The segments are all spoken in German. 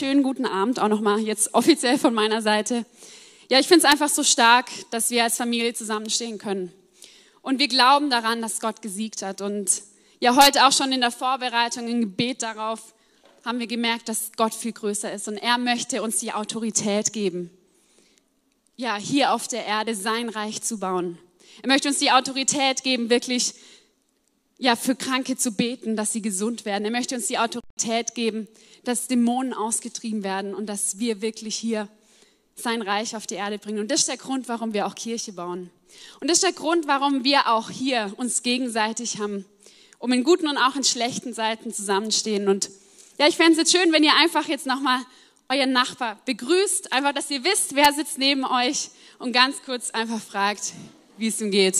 wunderschönen guten Abend auch nochmal jetzt offiziell von meiner Seite. Ja, ich finde es einfach so stark, dass wir als Familie zusammenstehen können. Und wir glauben daran, dass Gott gesiegt hat. Und ja, heute auch schon in der Vorbereitung, im Gebet darauf, haben wir gemerkt, dass Gott viel größer ist. Und er möchte uns die Autorität geben, ja, hier auf der Erde sein Reich zu bauen. Er möchte uns die Autorität geben, wirklich ja, für Kranke zu beten, dass sie gesund werden. Er möchte uns die Autorität geben, dass Dämonen ausgetrieben werden und dass wir wirklich hier sein Reich auf die Erde bringen. Und das ist der Grund, warum wir auch Kirche bauen. Und das ist der Grund, warum wir auch hier uns gegenseitig haben, um in guten und auch in schlechten Seiten zusammenstehen. Und ja, ich fände es jetzt schön, wenn ihr einfach jetzt nochmal euren Nachbar begrüßt, einfach, dass ihr wisst, wer sitzt neben euch und ganz kurz einfach fragt, wie es ihm geht.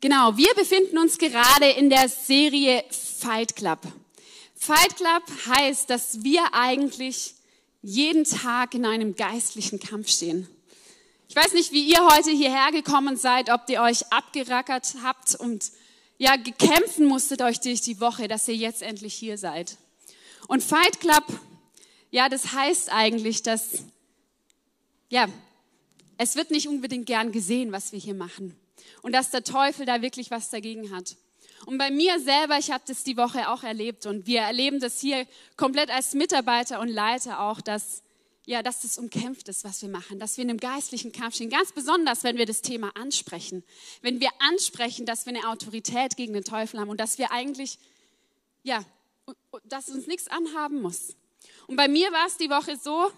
Genau, wir befinden uns gerade in der Serie Fight Club. Fight Club heißt, dass wir eigentlich jeden Tag in einem geistlichen Kampf stehen. Ich weiß nicht, wie ihr heute hierher gekommen seid, ob ihr euch abgerackert habt und ja, gekämpfen musstet euch durch die Woche, dass ihr jetzt endlich hier seid. Und Fight Club, ja, das heißt eigentlich, dass, ja, es wird nicht unbedingt gern gesehen, was wir hier machen. Und dass der Teufel da wirklich was dagegen hat. Und bei mir selber, ich habe das die Woche auch erlebt und wir erleben das hier komplett als Mitarbeiter und Leiter auch, dass ja, dass das umkämpft ist, was wir machen, dass wir in einem geistlichen Kampf stehen. Ganz besonders, wenn wir das Thema ansprechen. Wenn wir ansprechen, dass wir eine Autorität gegen den Teufel haben und dass wir eigentlich, ja, dass uns nichts anhaben muss. Und bei mir war es die Woche so,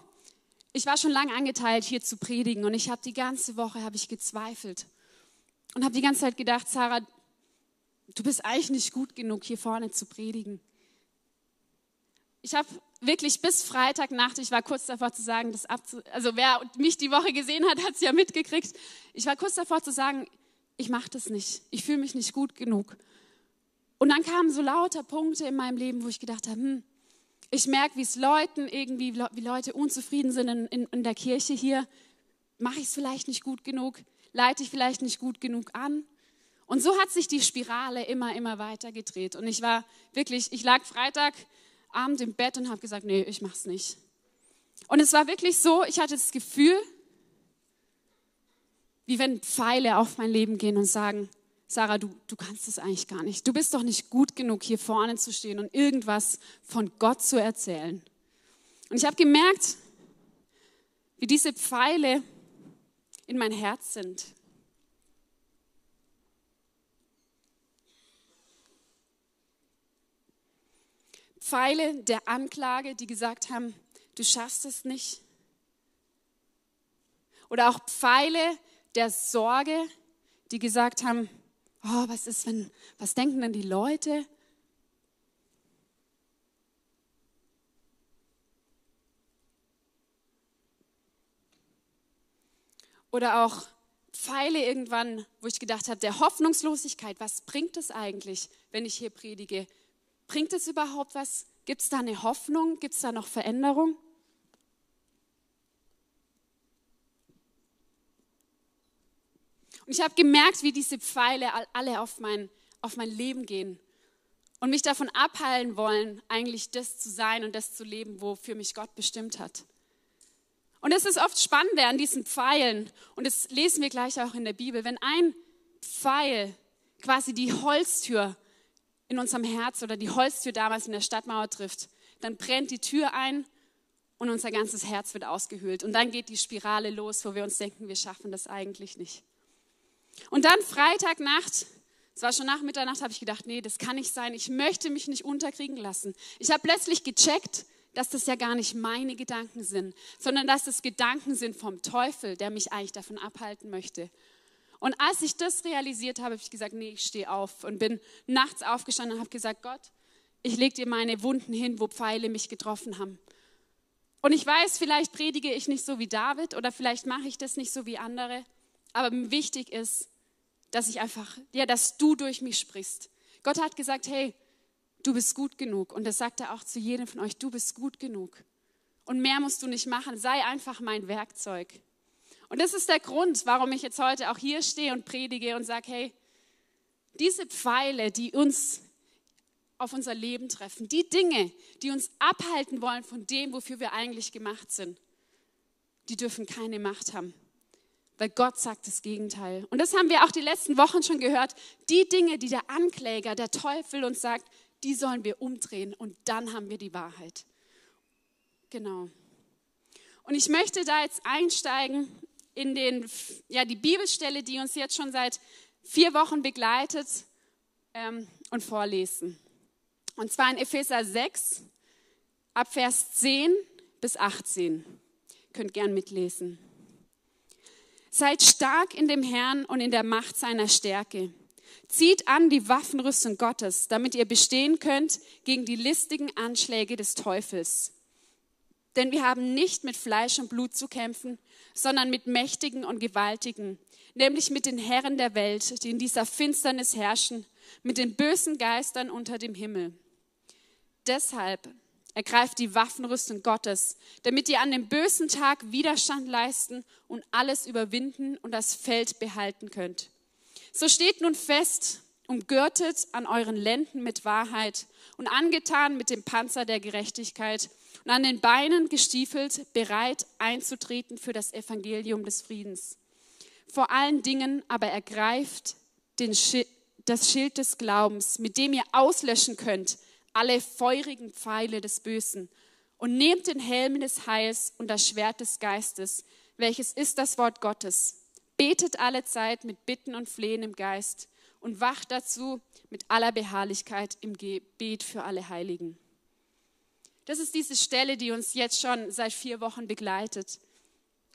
ich war schon lange angeteilt, hier zu predigen und ich habe die ganze Woche, habe ich gezweifelt und habe die ganze Zeit gedacht, Sarah, du bist eigentlich nicht gut genug, hier vorne zu predigen. Ich habe wirklich bis Freitagnacht, ich war kurz davor zu sagen, das abzu also wer mich die Woche gesehen hat, hat es ja mitgekriegt. Ich war kurz davor zu sagen, ich mache das nicht. Ich fühle mich nicht gut genug. Und dann kamen so lauter Punkte in meinem Leben, wo ich gedacht habe, hm, ich merke, wie es Leuten irgendwie, wie Leute unzufrieden sind in, in, in der Kirche hier. Mache ich es vielleicht nicht gut genug? Leite ich vielleicht nicht gut genug an? Und so hat sich die Spirale immer, immer weiter gedreht. Und ich war wirklich, ich lag Freitagabend im Bett und habe gesagt, nee, ich mach's nicht. Und es war wirklich so, ich hatte das Gefühl, wie wenn Pfeile auf mein Leben gehen und sagen, Sarah, du, du kannst es eigentlich gar nicht. Du bist doch nicht gut genug, hier vorne zu stehen und irgendwas von Gott zu erzählen. Und ich habe gemerkt, wie diese Pfeile in mein Herz sind. Pfeile der Anklage, die gesagt haben, du schaffst es nicht. Oder auch Pfeile der Sorge, die gesagt haben, oh, was ist, wenn, was denken denn die Leute? Oder auch Pfeile irgendwann, wo ich gedacht habe, der Hoffnungslosigkeit, was bringt es eigentlich, wenn ich hier predige? Bringt es überhaupt was? Gibt es da eine Hoffnung? Gibt es da noch Veränderung? Und ich habe gemerkt, wie diese Pfeile alle auf mein, auf mein Leben gehen und mich davon abhalten wollen, eigentlich das zu sein und das zu leben, wofür mich Gott bestimmt hat. Und es ist oft spannend an diesen Pfeilen, und das lesen wir gleich auch in der Bibel, wenn ein Pfeil quasi die Holztür in unserem Herz oder die Holztür damals in der Stadtmauer trifft, dann brennt die Tür ein und unser ganzes Herz wird ausgehöhlt. Und dann geht die Spirale los, wo wir uns denken, wir schaffen das eigentlich nicht. Und dann Freitagnacht, es war schon nach Mitternacht, habe ich gedacht, nee, das kann nicht sein. Ich möchte mich nicht unterkriegen lassen. Ich habe plötzlich gecheckt, dass das ja gar nicht meine Gedanken sind, sondern dass es Gedanken sind vom Teufel, der mich eigentlich davon abhalten möchte. Und als ich das realisiert habe, habe ich gesagt, nee, ich stehe auf und bin nachts aufgestanden und habe gesagt, Gott, ich lege dir meine Wunden hin, wo Pfeile mich getroffen haben. Und ich weiß, vielleicht predige ich nicht so wie David oder vielleicht mache ich das nicht so wie andere, aber wichtig ist, dass ich einfach, ja, dass du durch mich sprichst. Gott hat gesagt, hey, du bist gut genug. Und das sagt er auch zu jedem von euch, du bist gut genug. Und mehr musst du nicht machen, sei einfach mein Werkzeug. Und das ist der Grund, warum ich jetzt heute auch hier stehe und predige und sage, hey, diese Pfeile, die uns auf unser Leben treffen. Die Dinge, die uns abhalten wollen von dem, wofür wir eigentlich gemacht sind, die dürfen keine Macht haben. Weil Gott sagt das Gegenteil. Und das haben wir auch die letzten Wochen schon gehört. Die Dinge, die der Ankläger, der Teufel uns sagt, die sollen wir umdrehen und dann haben wir die Wahrheit. Genau. Und ich möchte da jetzt einsteigen in den, ja, die Bibelstelle, die uns jetzt schon seit vier Wochen begleitet ähm, und vorlesen. Und zwar in Epheser 6, ab Vers 10 bis 18. Ihr könnt gern mitlesen. Seid stark in dem Herrn und in der Macht seiner Stärke. Zieht an die Waffenrüstung Gottes, damit ihr bestehen könnt gegen die listigen Anschläge des Teufels. Denn wir haben nicht mit Fleisch und Blut zu kämpfen, sondern mit Mächtigen und Gewaltigen, nämlich mit den Herren der Welt, die in dieser Finsternis herrschen, mit den bösen Geistern unter dem Himmel. Deshalb ergreift die Waffenrüstung Gottes, damit ihr an dem bösen Tag Widerstand leisten und alles überwinden und das Feld behalten könnt. So steht nun fest, umgürtet an euren Lenden mit Wahrheit und angetan mit dem Panzer der Gerechtigkeit und an den Beinen gestiefelt, bereit einzutreten für das Evangelium des Friedens. Vor allen Dingen aber ergreift den Schild, das Schild des Glaubens, mit dem ihr auslöschen könnt alle feurigen Pfeile des Bösen und nehmt den Helm des Heils und das Schwert des Geistes, welches ist das Wort Gottes. Betet alle Zeit mit Bitten und Flehen im Geist und wacht dazu mit aller Beharrlichkeit im Gebet für alle Heiligen. Das ist diese Stelle, die uns jetzt schon seit vier Wochen begleitet.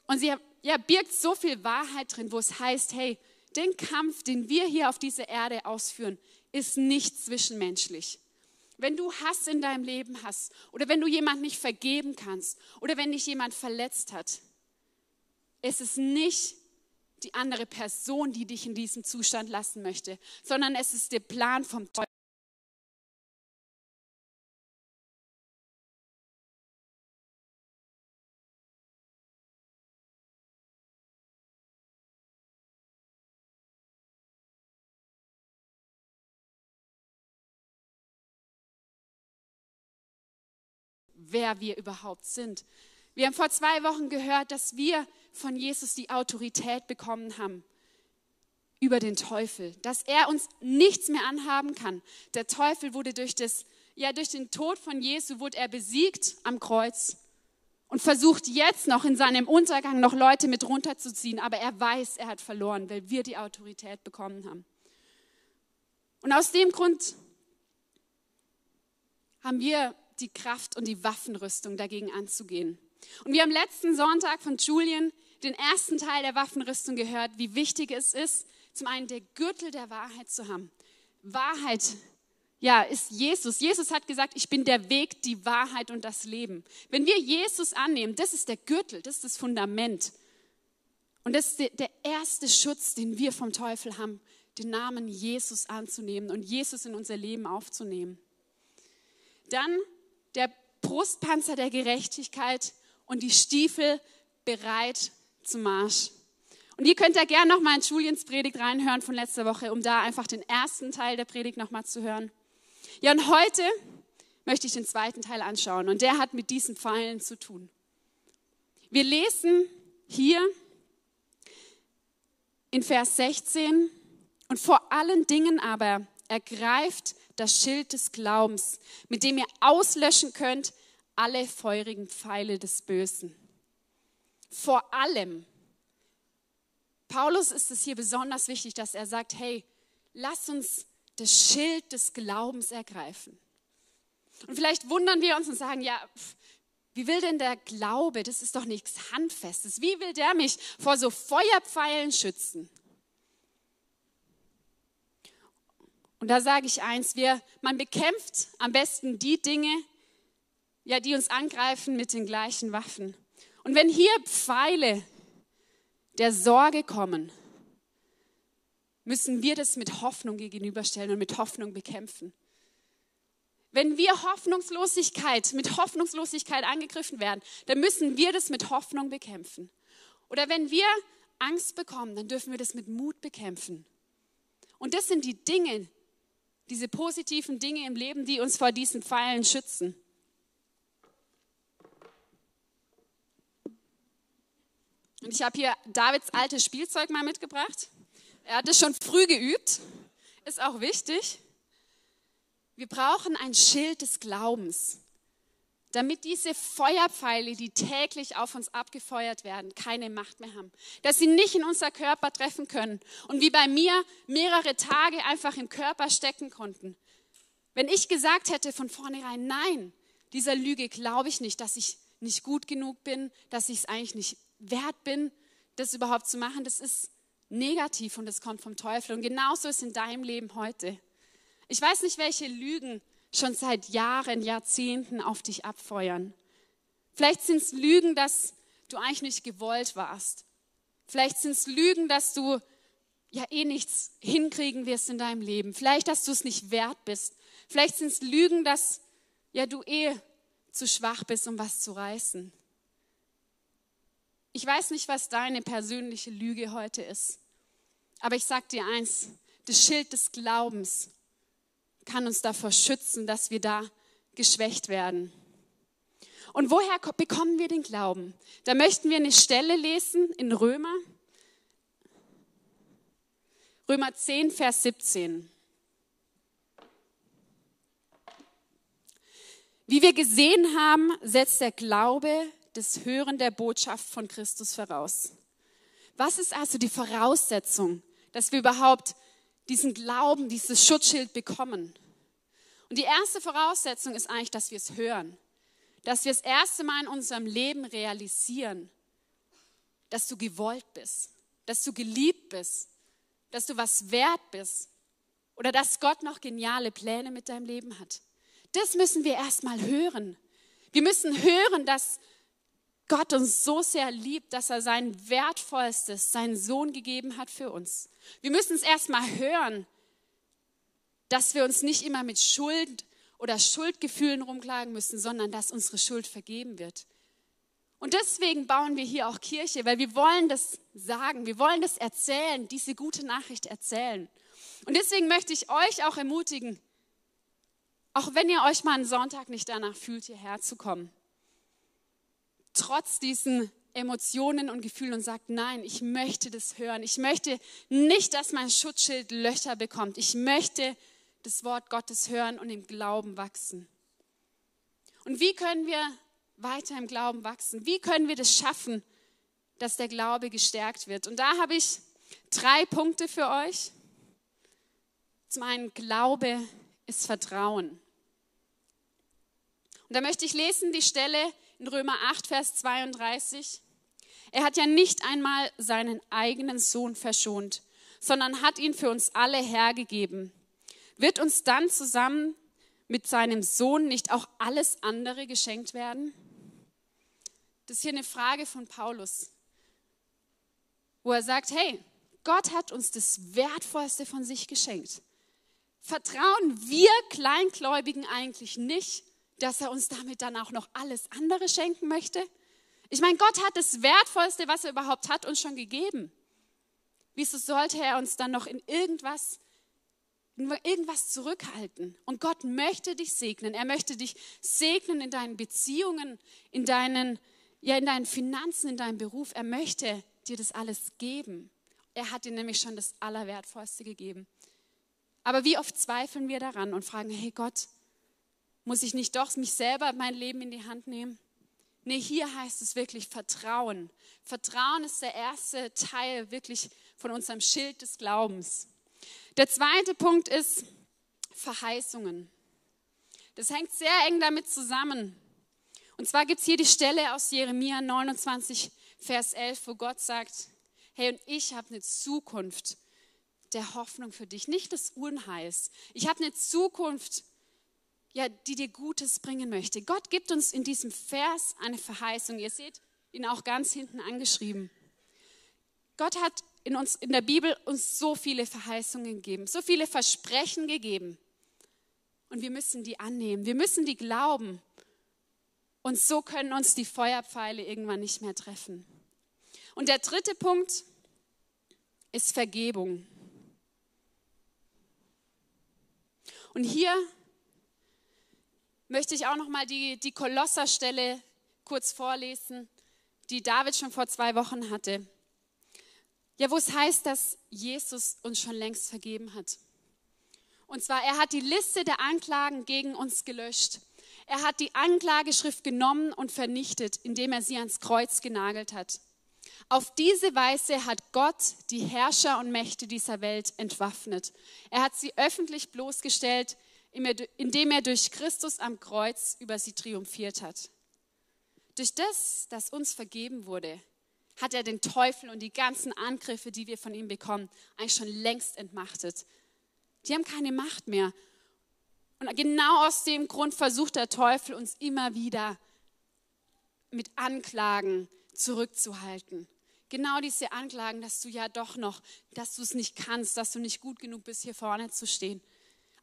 Und sie ja, birgt so viel Wahrheit drin, wo es heißt, hey, den Kampf, den wir hier auf dieser Erde ausführen, ist nicht zwischenmenschlich. Wenn du Hass in deinem Leben hast oder wenn du jemand nicht vergeben kannst oder wenn dich jemand verletzt hat, es ist nicht die andere Person, die dich in diesem Zustand lassen möchte, sondern es ist der Plan vom Teufel. wer wir überhaupt sind. Wir haben vor zwei Wochen gehört, dass wir von Jesus die Autorität bekommen haben über den Teufel, dass er uns nichts mehr anhaben kann. Der Teufel wurde durch das, ja, durch den Tod von Jesu wurde er besiegt am Kreuz und versucht jetzt noch in seinem Untergang noch Leute mit runterzuziehen, aber er weiß, er hat verloren, weil wir die Autorität bekommen haben. Und aus dem Grund haben wir die Kraft und die Waffenrüstung dagegen anzugehen. Und wir haben letzten Sonntag von Julian den ersten Teil der Waffenrüstung gehört, wie wichtig es ist, zum einen der Gürtel der Wahrheit zu haben. Wahrheit, ja, ist Jesus. Jesus hat gesagt, ich bin der Weg, die Wahrheit und das Leben. Wenn wir Jesus annehmen, das ist der Gürtel, das ist das Fundament. Und das ist der erste Schutz, den wir vom Teufel haben, den Namen Jesus anzunehmen und Jesus in unser Leben aufzunehmen. Dann der Brustpanzer der Gerechtigkeit und die Stiefel bereit zum Marsch. Und ihr könnt da gerne nochmal in Juliens Predigt reinhören von letzter Woche, um da einfach den ersten Teil der Predigt nochmal zu hören. Ja, und heute möchte ich den zweiten Teil anschauen und der hat mit diesen Pfeilen zu tun. Wir lesen hier in Vers 16 und vor allen Dingen aber ergreift das Schild des Glaubens, mit dem ihr auslöschen könnt alle feurigen Pfeile des Bösen. Vor allem, Paulus ist es hier besonders wichtig, dass er sagt, hey, lass uns das Schild des Glaubens ergreifen. Und vielleicht wundern wir uns und sagen, ja, wie will denn der Glaube, das ist doch nichts Handfestes, wie will der mich vor so Feuerpfeilen schützen? Und da sage ich eins, wir, man bekämpft am besten die Dinge, ja, die uns angreifen mit den gleichen Waffen. Und wenn hier Pfeile der Sorge kommen, müssen wir das mit Hoffnung gegenüberstellen und mit Hoffnung bekämpfen. Wenn wir Hoffnungslosigkeit, mit Hoffnungslosigkeit angegriffen werden, dann müssen wir das mit Hoffnung bekämpfen. Oder wenn wir Angst bekommen, dann dürfen wir das mit Mut bekämpfen. Und das sind die Dinge, diese positiven Dinge im Leben, die uns vor diesen Pfeilen schützen. Und ich habe hier Davids altes Spielzeug mal mitgebracht. Er hat es schon früh geübt, ist auch wichtig. Wir brauchen ein Schild des Glaubens, damit diese Feuerpfeile, die täglich auf uns abgefeuert werden, keine Macht mehr haben. Dass sie nicht in unser Körper treffen können und wie bei mir mehrere Tage einfach im Körper stecken konnten. Wenn ich gesagt hätte von vornherein, nein, dieser Lüge glaube ich nicht, dass ich nicht gut genug bin, dass ich es eigentlich nicht wert bin, das überhaupt zu machen, das ist negativ und das kommt vom Teufel. Und genauso ist in deinem Leben heute. Ich weiß nicht, welche Lügen schon seit Jahren, Jahrzehnten auf dich abfeuern. Vielleicht sind es Lügen, dass du eigentlich nicht gewollt warst. Vielleicht sind es Lügen, dass du ja eh nichts hinkriegen wirst in deinem Leben. Vielleicht, dass du es nicht wert bist. Vielleicht sind es Lügen, dass ja du eh zu schwach bist, um was zu reißen. Ich weiß nicht, was deine persönliche Lüge heute ist. Aber ich sage dir eins, das Schild des Glaubens kann uns davor schützen, dass wir da geschwächt werden. Und woher bekommen wir den Glauben? Da möchten wir eine Stelle lesen in Römer. Römer 10, Vers 17. Wie wir gesehen haben, setzt der Glaube das Hören der Botschaft von Christus voraus. Was ist also die Voraussetzung, dass wir überhaupt diesen Glauben, dieses Schutzschild bekommen? Und die erste Voraussetzung ist eigentlich, dass wir es hören, dass wir das erste Mal in unserem Leben realisieren, dass du gewollt bist, dass du geliebt bist, dass du was wert bist oder dass Gott noch geniale Pläne mit deinem Leben hat. Das müssen wir erstmal hören. Wir müssen hören, dass Gott uns so sehr liebt, dass er sein Wertvollstes, seinen Sohn gegeben hat für uns. Wir müssen es erstmal hören, dass wir uns nicht immer mit Schuld oder Schuldgefühlen rumklagen müssen, sondern dass unsere Schuld vergeben wird. Und deswegen bauen wir hier auch Kirche, weil wir wollen das sagen, wir wollen das erzählen, diese gute Nachricht erzählen. Und deswegen möchte ich euch auch ermutigen, auch wenn ihr euch mal einen Sonntag nicht danach fühlt, hierher zu kommen, trotz diesen Emotionen und Gefühlen und sagt, nein, ich möchte das hören. Ich möchte nicht, dass mein Schutzschild Löcher bekommt. Ich möchte das Wort Gottes hören und im Glauben wachsen. Und wie können wir weiter im Glauben wachsen? Wie können wir das schaffen, dass der Glaube gestärkt wird? Und da habe ich drei Punkte für euch. Zum einen, Glaube ist Vertrauen. Und da möchte ich lesen die Stelle in Römer 8, Vers 32. Er hat ja nicht einmal seinen eigenen Sohn verschont, sondern hat ihn für uns alle hergegeben. Wird uns dann zusammen mit seinem Sohn nicht auch alles andere geschenkt werden? Das ist hier eine Frage von Paulus, wo er sagt, hey, Gott hat uns das Wertvollste von sich geschenkt. Vertrauen wir Kleingläubigen eigentlich nicht, dass er uns damit dann auch noch alles andere schenken möchte? Ich meine, Gott hat das Wertvollste, was er überhaupt hat, uns schon gegeben. Wieso sollte er uns dann noch in irgendwas, in irgendwas zurückhalten? Und Gott möchte dich segnen. Er möchte dich segnen in deinen Beziehungen, in deinen, ja, in deinen Finanzen, in deinem Beruf. Er möchte dir das alles geben. Er hat dir nämlich schon das Allerwertvollste gegeben. Aber wie oft zweifeln wir daran und fragen, hey Gott, muss ich nicht doch mich selber mein Leben in die Hand nehmen? Nee, hier heißt es wirklich Vertrauen. Vertrauen ist der erste Teil wirklich von unserem Schild des Glaubens. Der zweite Punkt ist Verheißungen. Das hängt sehr eng damit zusammen. Und zwar gibt es hier die Stelle aus Jeremia 29, Vers 11, wo Gott sagt, hey, und ich habe eine Zukunft der Hoffnung für dich, nicht des Unheils. Ich habe eine Zukunft ja, die dir Gutes bringen möchte. Gott gibt uns in diesem Vers eine Verheißung. Ihr seht ihn auch ganz hinten angeschrieben. Gott hat in, uns, in der Bibel uns so viele Verheißungen gegeben, so viele Versprechen gegeben. Und wir müssen die annehmen, wir müssen die glauben. Und so können uns die Feuerpfeile irgendwann nicht mehr treffen. Und der dritte Punkt ist Vergebung. Und hier möchte ich auch noch mal die, die Kolosserstelle kurz vorlesen, die David schon vor zwei Wochen hatte. Ja, wo es heißt, dass Jesus uns schon längst vergeben hat. Und zwar, er hat die Liste der Anklagen gegen uns gelöscht. Er hat die Anklageschrift genommen und vernichtet, indem er sie ans Kreuz genagelt hat. Auf diese Weise hat Gott die Herrscher und Mächte dieser Welt entwaffnet. Er hat sie öffentlich bloßgestellt, indem er durch Christus am Kreuz über sie triumphiert hat. Durch das, dass uns vergeben wurde, hat er den Teufel und die ganzen Angriffe, die wir von ihm bekommen, eigentlich schon längst entmachtet. Die haben keine Macht mehr. Und genau aus dem Grund versucht der Teufel uns immer wieder mit Anklagen zurückzuhalten. Genau diese Anklagen, dass du ja doch noch, dass du es nicht kannst, dass du nicht gut genug bist, hier vorne zu stehen.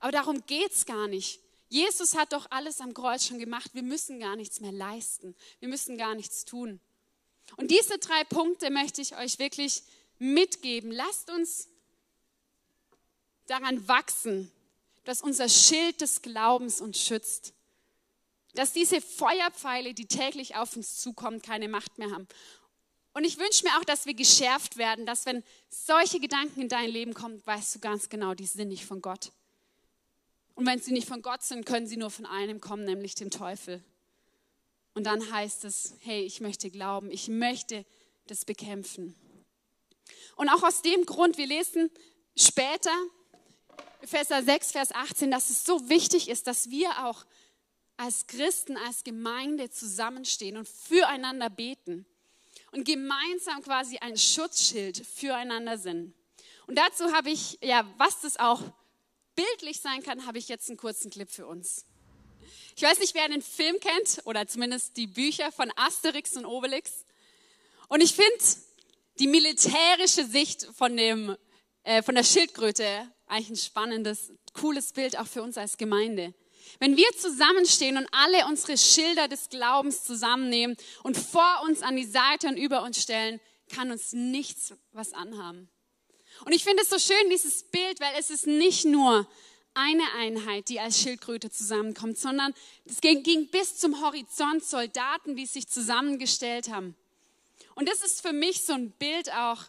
Aber darum geht es gar nicht. Jesus hat doch alles am Kreuz schon gemacht. Wir müssen gar nichts mehr leisten. Wir müssen gar nichts tun. Und diese drei Punkte möchte ich euch wirklich mitgeben. Lasst uns daran wachsen, dass unser Schild des Glaubens uns schützt. Dass diese Feuerpfeile, die täglich auf uns zukommen, keine Macht mehr haben. Und ich wünsche mir auch, dass wir geschärft werden, dass wenn solche Gedanken in dein Leben kommen, weißt du ganz genau, die sind nicht von Gott. Und wenn sie nicht von Gott sind, können sie nur von einem kommen, nämlich dem Teufel. Und dann heißt es, hey, ich möchte glauben, ich möchte das bekämpfen. Und auch aus dem Grund, wir lesen später, Epheser 6, Vers 18, dass es so wichtig ist, dass wir auch als Christen, als Gemeinde zusammenstehen und füreinander beten und gemeinsam quasi ein Schutzschild füreinander sind. Und dazu habe ich, ja, was das auch bildlich sein kann, habe ich jetzt einen kurzen Clip für uns. Ich weiß nicht, wer den Film kennt oder zumindest die Bücher von Asterix und Obelix. Und ich finde die militärische Sicht von, dem, äh, von der Schildkröte eigentlich ein spannendes, cooles Bild auch für uns als Gemeinde. Wenn wir zusammenstehen und alle unsere Schilder des Glaubens zusammennehmen und vor uns an die Seite und über uns stellen, kann uns nichts was anhaben. Und ich finde es so schön, dieses Bild, weil es ist nicht nur eine Einheit, die als Schildkröte zusammenkommt, sondern es ging bis zum Horizont Soldaten, die sich zusammengestellt haben. Und das ist für mich so ein Bild auch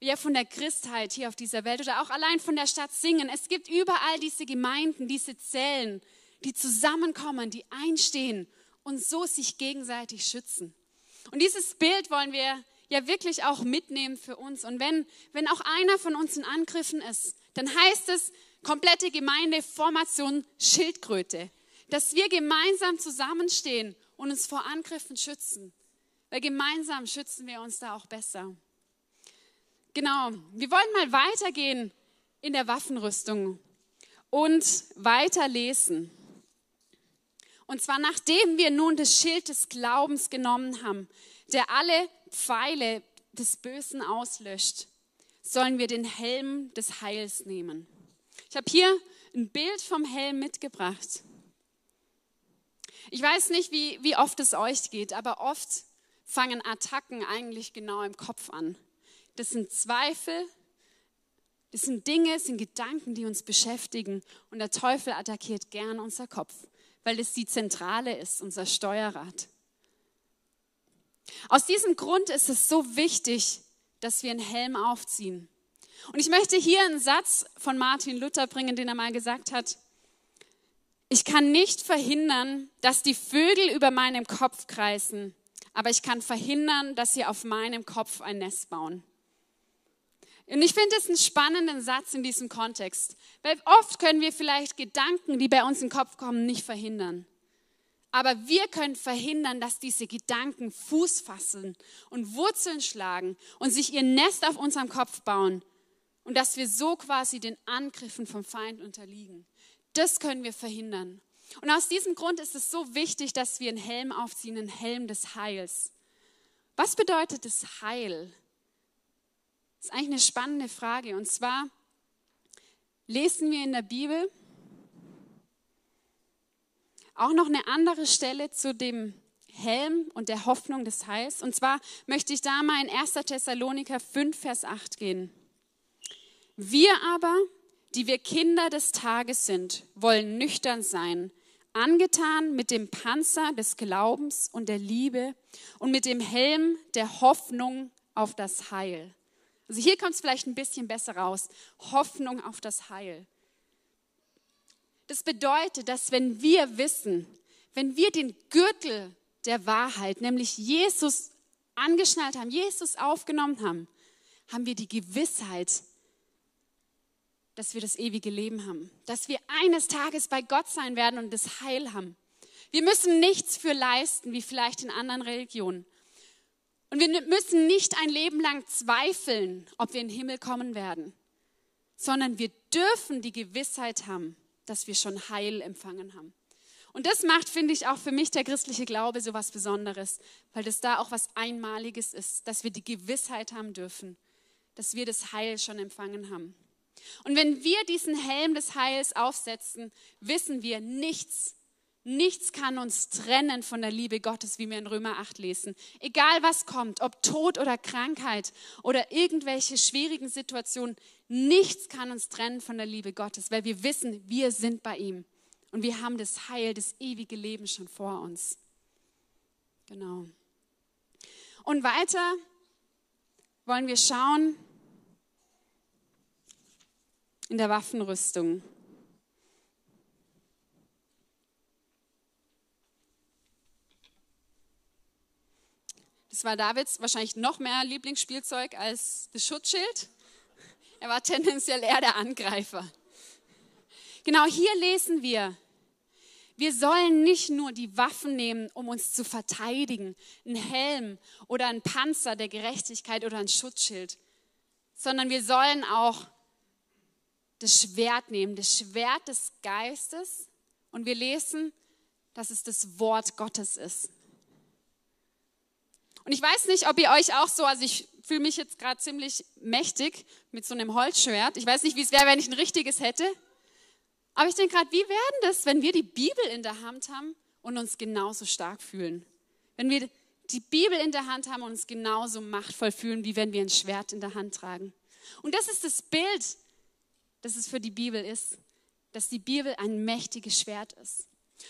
ja, von der Christheit hier auf dieser Welt oder auch allein von der Stadt Singen. Es gibt überall diese Gemeinden, diese Zellen, die zusammenkommen, die einstehen und so sich gegenseitig schützen. Und dieses Bild wollen wir ja wirklich auch mitnehmen für uns. Und wenn, wenn auch einer von uns in Angriffen ist, dann heißt es komplette Gemeindeformation Schildkröte, dass wir gemeinsam zusammenstehen und uns vor Angriffen schützen. Weil gemeinsam schützen wir uns da auch besser. Genau, wir wollen mal weitergehen in der Waffenrüstung und weiterlesen. Und zwar nachdem wir nun das Schild des Glaubens genommen haben, der alle Pfeile des Bösen auslöscht, sollen wir den Helm des Heils nehmen. Ich habe hier ein Bild vom Helm mitgebracht. Ich weiß nicht, wie, wie oft es euch geht, aber oft fangen Attacken eigentlich genau im Kopf an. Das sind Zweifel, das sind Dinge, das sind Gedanken, die uns beschäftigen. Und der Teufel attackiert gern unser Kopf, weil es die Zentrale ist, unser Steuerrad. Aus diesem Grund ist es so wichtig, dass wir einen Helm aufziehen. Und ich möchte hier einen Satz von Martin Luther bringen, den er mal gesagt hat. Ich kann nicht verhindern, dass die Vögel über meinem Kopf kreisen, aber ich kann verhindern, dass sie auf meinem Kopf ein Nest bauen. Und ich finde es einen spannenden Satz in diesem Kontext, weil oft können wir vielleicht Gedanken, die bei uns den Kopf kommen, nicht verhindern. Aber wir können verhindern, dass diese Gedanken Fuß fassen und Wurzeln schlagen und sich ihr Nest auf unserem Kopf bauen und dass wir so quasi den Angriffen vom Feind unterliegen. Das können wir verhindern. Und aus diesem Grund ist es so wichtig, dass wir einen Helm aufziehen, einen Helm des Heils. Was bedeutet das Heil? Das ist eigentlich eine spannende Frage. Und zwar lesen wir in der Bibel, auch noch eine andere Stelle zu dem Helm und der Hoffnung des Heils. Und zwar möchte ich da mal in 1. Thessaloniker 5, Vers 8 gehen. Wir aber, die wir Kinder des Tages sind, wollen nüchtern sein, angetan mit dem Panzer des Glaubens und der Liebe und mit dem Helm der Hoffnung auf das Heil. Also hier kommt es vielleicht ein bisschen besser raus. Hoffnung auf das Heil. Das bedeutet, dass wenn wir wissen, wenn wir den Gürtel der Wahrheit, nämlich Jesus angeschnallt haben, Jesus aufgenommen haben, haben wir die Gewissheit, dass wir das ewige Leben haben, dass wir eines Tages bei Gott sein werden und das Heil haben. Wir müssen nichts für leisten, wie vielleicht in anderen Religionen. Und wir müssen nicht ein Leben lang zweifeln, ob wir in den Himmel kommen werden, sondern wir dürfen die Gewissheit haben, dass wir schon Heil empfangen haben. Und das macht, finde ich, auch für mich der christliche Glaube so was Besonderes, weil das da auch was Einmaliges ist, dass wir die Gewissheit haben dürfen, dass wir das Heil schon empfangen haben. Und wenn wir diesen Helm des Heils aufsetzen, wissen wir, nichts, nichts kann uns trennen von der Liebe Gottes, wie wir in Römer 8 lesen. Egal was kommt, ob Tod oder Krankheit oder irgendwelche schwierigen Situationen, nichts kann uns trennen von der Liebe Gottes, weil wir wissen, wir sind bei ihm. Und wir haben das Heil, das ewige Leben schon vor uns. Genau. Und weiter wollen wir schauen, in der Waffenrüstung. Das war Davids wahrscheinlich noch mehr Lieblingsspielzeug als das Schutzschild. Er war tendenziell eher der Angreifer. Genau hier lesen wir, wir sollen nicht nur die Waffen nehmen, um uns zu verteidigen, ein Helm oder ein Panzer der Gerechtigkeit oder ein Schutzschild, sondern wir sollen auch das Schwert nehmen, das Schwert des Geistes. Und wir lesen, dass es das Wort Gottes ist. Und ich weiß nicht, ob ihr euch auch so, also ich fühle mich jetzt gerade ziemlich mächtig mit so einem Holzschwert. Ich weiß nicht, wie es wäre, wenn ich ein richtiges hätte. Aber ich denke gerade, wie wäre das, wenn wir die Bibel in der Hand haben und uns genauso stark fühlen? Wenn wir die Bibel in der Hand haben und uns genauso machtvoll fühlen, wie wenn wir ein Schwert in der Hand tragen. Und das ist das Bild, dass es für die Bibel ist, dass die Bibel ein mächtiges Schwert ist.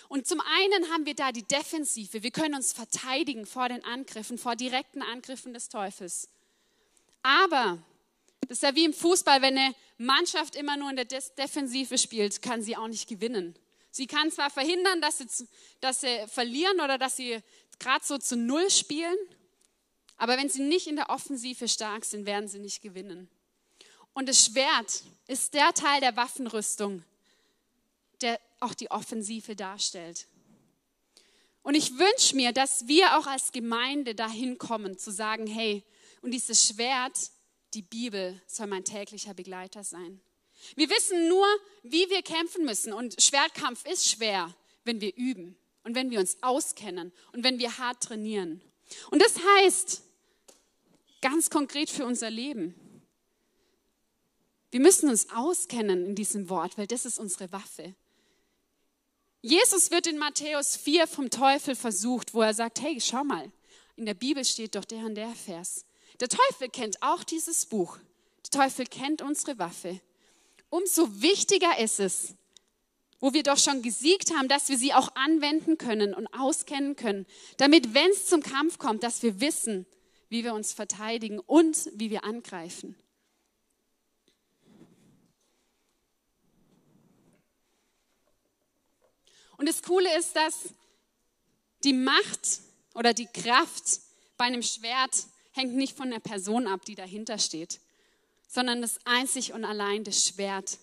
Und zum einen haben wir da die Defensive. Wir können uns verteidigen vor den Angriffen, vor direkten Angriffen des Teufels. Aber das ist ja wie im Fußball, wenn eine Mannschaft immer nur in der Defensive spielt, kann sie auch nicht gewinnen. Sie kann zwar verhindern, dass sie, dass sie verlieren oder dass sie gerade so zu Null spielen, aber wenn sie nicht in der Offensive stark sind, werden sie nicht gewinnen. Und das Schwert ist der Teil der Waffenrüstung, auch die Offensive darstellt. Und ich wünsche mir, dass wir auch als Gemeinde dahin kommen, zu sagen, hey, und dieses Schwert, die Bibel, soll mein täglicher Begleiter sein. Wir wissen nur, wie wir kämpfen müssen. Und Schwertkampf ist schwer, wenn wir üben und wenn wir uns auskennen und wenn wir hart trainieren. Und das heißt, ganz konkret für unser Leben, wir müssen uns auskennen in diesem Wort, weil das ist unsere Waffe. Jesus wird in Matthäus 4 vom Teufel versucht, wo er sagt, hey, schau mal, in der Bibel steht doch der und der Vers. Der Teufel kennt auch dieses Buch. Der Teufel kennt unsere Waffe. Umso wichtiger ist es, wo wir doch schon gesiegt haben, dass wir sie auch anwenden können und auskennen können, damit, wenn es zum Kampf kommt, dass wir wissen, wie wir uns verteidigen und wie wir angreifen. Und das Coole ist, dass die Macht oder die Kraft bei einem Schwert hängt nicht von der Person ab, die dahinter steht, sondern das einzig und allein das Schwert.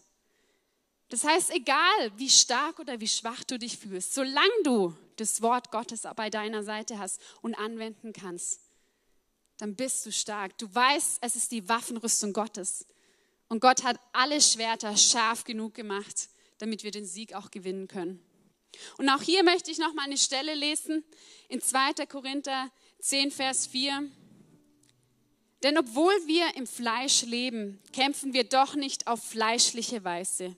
Das heißt, egal wie stark oder wie schwach du dich fühlst, solange du das Wort Gottes bei deiner Seite hast und anwenden kannst, dann bist du stark. Du weißt, es ist die Waffenrüstung Gottes. Und Gott hat alle Schwerter scharf genug gemacht, damit wir den Sieg auch gewinnen können. Und auch hier möchte ich noch mal eine Stelle lesen in 2. Korinther 10, Vers 4. Denn obwohl wir im Fleisch leben, kämpfen wir doch nicht auf fleischliche Weise.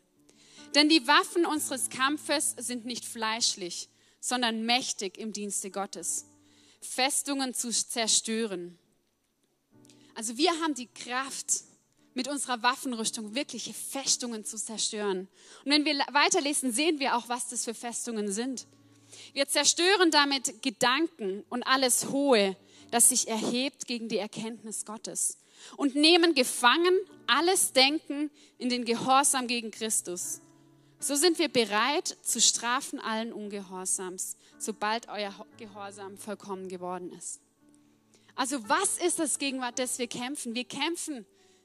Denn die Waffen unseres Kampfes sind nicht fleischlich, sondern mächtig im Dienste Gottes, Festungen zu zerstören. Also wir haben die Kraft, mit unserer Waffenrüstung wirkliche Festungen zu zerstören. Und wenn wir weiterlesen, sehen wir auch, was das für Festungen sind. Wir zerstören damit Gedanken und alles Hohe, das sich erhebt gegen die Erkenntnis Gottes und nehmen gefangen alles Denken in den Gehorsam gegen Christus. So sind wir bereit zu strafen allen Ungehorsams, sobald euer Gehorsam vollkommen geworden ist. Also was ist das, gegen das wir kämpfen? Wir kämpfen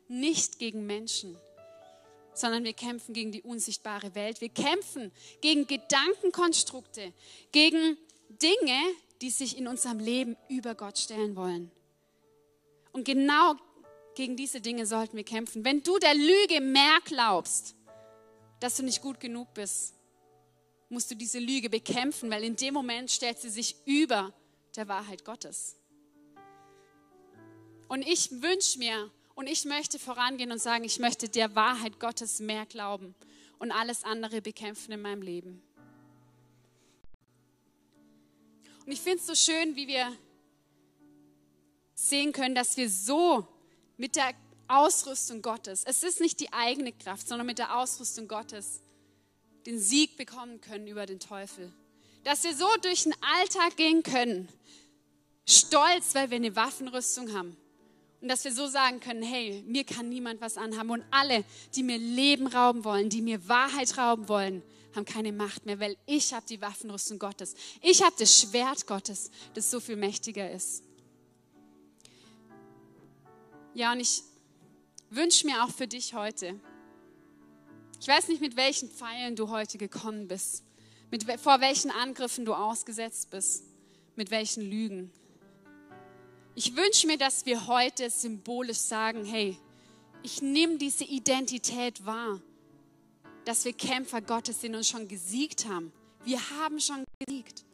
nicht gegen Menschen, sondern wir kämpfen gegen die unsichtbare Welt. Wir kämpfen gegen Gedankenkonstrukte, gegen Dinge, die sich in unserem Leben über Gott stellen wollen. Und genau gegen diese Dinge sollten wir kämpfen. Wenn du der Lüge mehr glaubst, dass du nicht gut genug bist, musst du diese Lüge bekämpfen, weil in dem Moment stellt sie sich über der Wahrheit Gottes. Und ich wünsche mir und ich möchte vorangehen und sagen, ich möchte der Wahrheit Gottes mehr glauben und alles andere bekämpfen in meinem Leben. Und ich finde es so schön, wie wir sehen können, dass wir so mit der Ausrüstung Gottes, es ist nicht die eigene Kraft, sondern mit der Ausrüstung Gottes den Sieg bekommen können über den Teufel. Dass wir so durch den Alltag gehen können, stolz, weil wir eine Waffenrüstung haben. Und dass wir so sagen können, hey, mir kann niemand was anhaben. Und alle, die mir Leben rauben wollen, die mir Wahrheit rauben wollen, haben keine Macht mehr, weil ich habe die Waffenrüstung Gottes. Ich habe das Schwert Gottes, das so viel mächtiger ist. Ja, und ich wünsche mir auch für dich heute, ich weiß nicht, mit welchen Pfeilen du heute gekommen bist, mit, vor welchen Angriffen du ausgesetzt bist, mit welchen Lügen. Ich wünsche mir, dass wir heute symbolisch sagen, hey, ich nehme diese Identität wahr, dass wir Kämpfer Gottes sind und schon gesiegt haben. Wir haben schon gesiegt.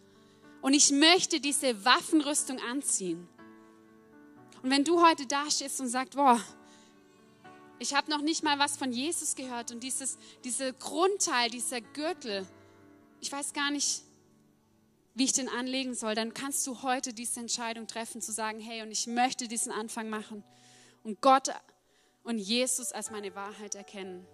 Und ich möchte diese Waffenrüstung anziehen. Und wenn du heute da stehst und sagst, boah, ich habe noch nicht mal was von Jesus gehört und dieses diese Grundteil, dieser Gürtel, ich weiß gar nicht, wie ich den anlegen soll, dann kannst du heute diese Entscheidung treffen, zu sagen, hey, und ich möchte diesen Anfang machen und Gott und Jesus als meine Wahrheit erkennen.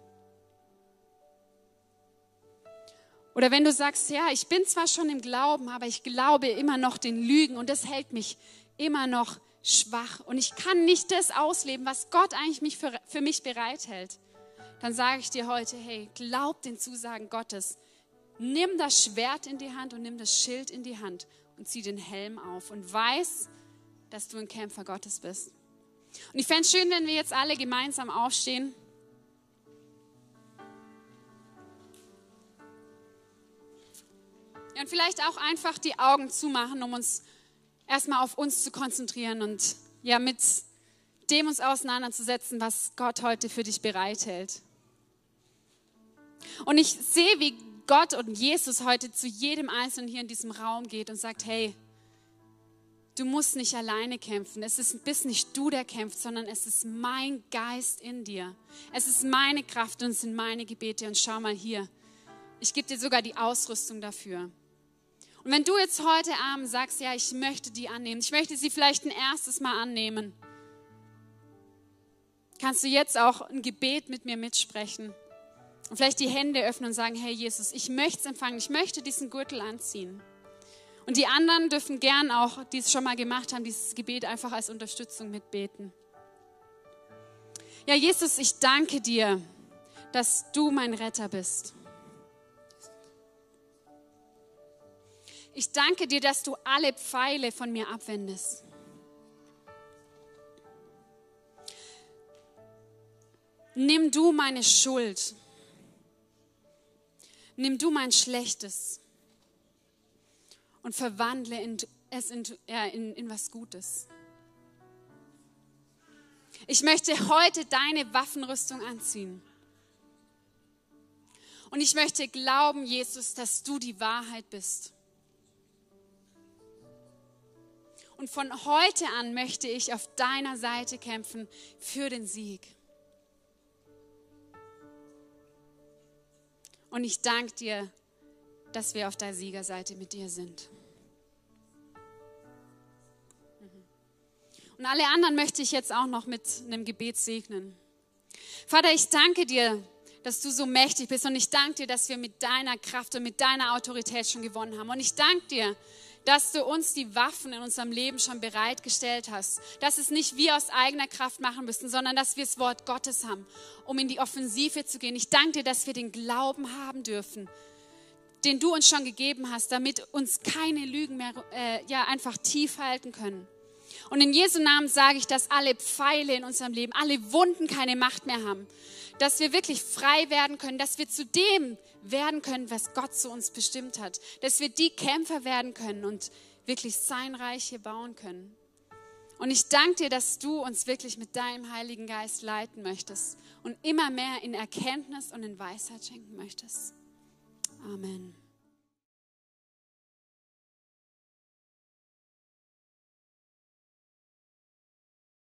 Oder wenn du sagst, ja, ich bin zwar schon im Glauben, aber ich glaube immer noch den Lügen und das hält mich immer noch schwach und ich kann nicht das ausleben, was Gott eigentlich mich für, für mich bereithält, dann sage ich dir heute, hey, glaub den Zusagen Gottes. Nimm das Schwert in die Hand und nimm das Schild in die Hand und zieh den Helm auf und weiß, dass du ein Kämpfer Gottes bist. Und ich fände es schön, wenn wir jetzt alle gemeinsam aufstehen. Und vielleicht auch einfach die Augen zumachen, um uns erstmal auf uns zu konzentrieren und ja, mit dem uns auseinanderzusetzen, was Gott heute für dich bereithält. Und ich sehe, wie Gott und Jesus heute zu jedem Einzelnen hier in diesem Raum geht und sagt, hey, du musst nicht alleine kämpfen. Es ist, bist nicht du, der kämpft, sondern es ist mein Geist in dir. Es ist meine Kraft und es sind meine Gebete. Und schau mal hier, ich gebe dir sogar die Ausrüstung dafür. Und wenn du jetzt heute Abend sagst, ja, ich möchte die annehmen, ich möchte sie vielleicht ein erstes Mal annehmen, kannst du jetzt auch ein Gebet mit mir mitsprechen und vielleicht die Hände öffnen und sagen, hey Jesus, ich möchte es empfangen, ich möchte diesen Gürtel anziehen. Und die anderen dürfen gern auch, die es schon mal gemacht haben, dieses Gebet einfach als Unterstützung mitbeten. Ja, Jesus, ich danke dir, dass du mein Retter bist. Ich danke dir, dass du alle Pfeile von mir abwendest. Nimm du meine Schuld. Nimm du mein Schlechtes und verwandle es in, ja, in, in was Gutes. Ich möchte heute deine Waffenrüstung anziehen. Und ich möchte glauben, Jesus, dass du die Wahrheit bist. Und von heute an möchte ich auf deiner Seite kämpfen für den Sieg. Und ich danke dir, dass wir auf der Siegerseite mit dir sind. Mhm. Und alle anderen möchte ich jetzt auch noch mit einem Gebet segnen. Vater, ich danke dir, dass du so mächtig bist und ich danke dir, dass wir mit deiner Kraft und mit deiner Autorität schon gewonnen haben. Und ich danke dir, dass du uns die Waffen in unserem Leben schon bereitgestellt hast. Dass es nicht wir aus eigener Kraft machen müssen, sondern dass wir das Wort Gottes haben, um in die Offensive zu gehen. Ich danke dir, dass wir den Glauben haben dürfen, den du uns schon gegeben hast, damit uns keine Lügen mehr äh, ja, einfach tief halten können. Und in Jesu Namen sage ich, dass alle Pfeile in unserem Leben, alle Wunden keine Macht mehr haben. Dass wir wirklich frei werden können, dass wir zu dem werden können, was Gott zu uns bestimmt hat. Dass wir die Kämpfer werden können und wirklich sein Reich hier bauen können. Und ich danke dir, dass du uns wirklich mit deinem Heiligen Geist leiten möchtest und immer mehr in Erkenntnis und in Weisheit schenken möchtest. Amen.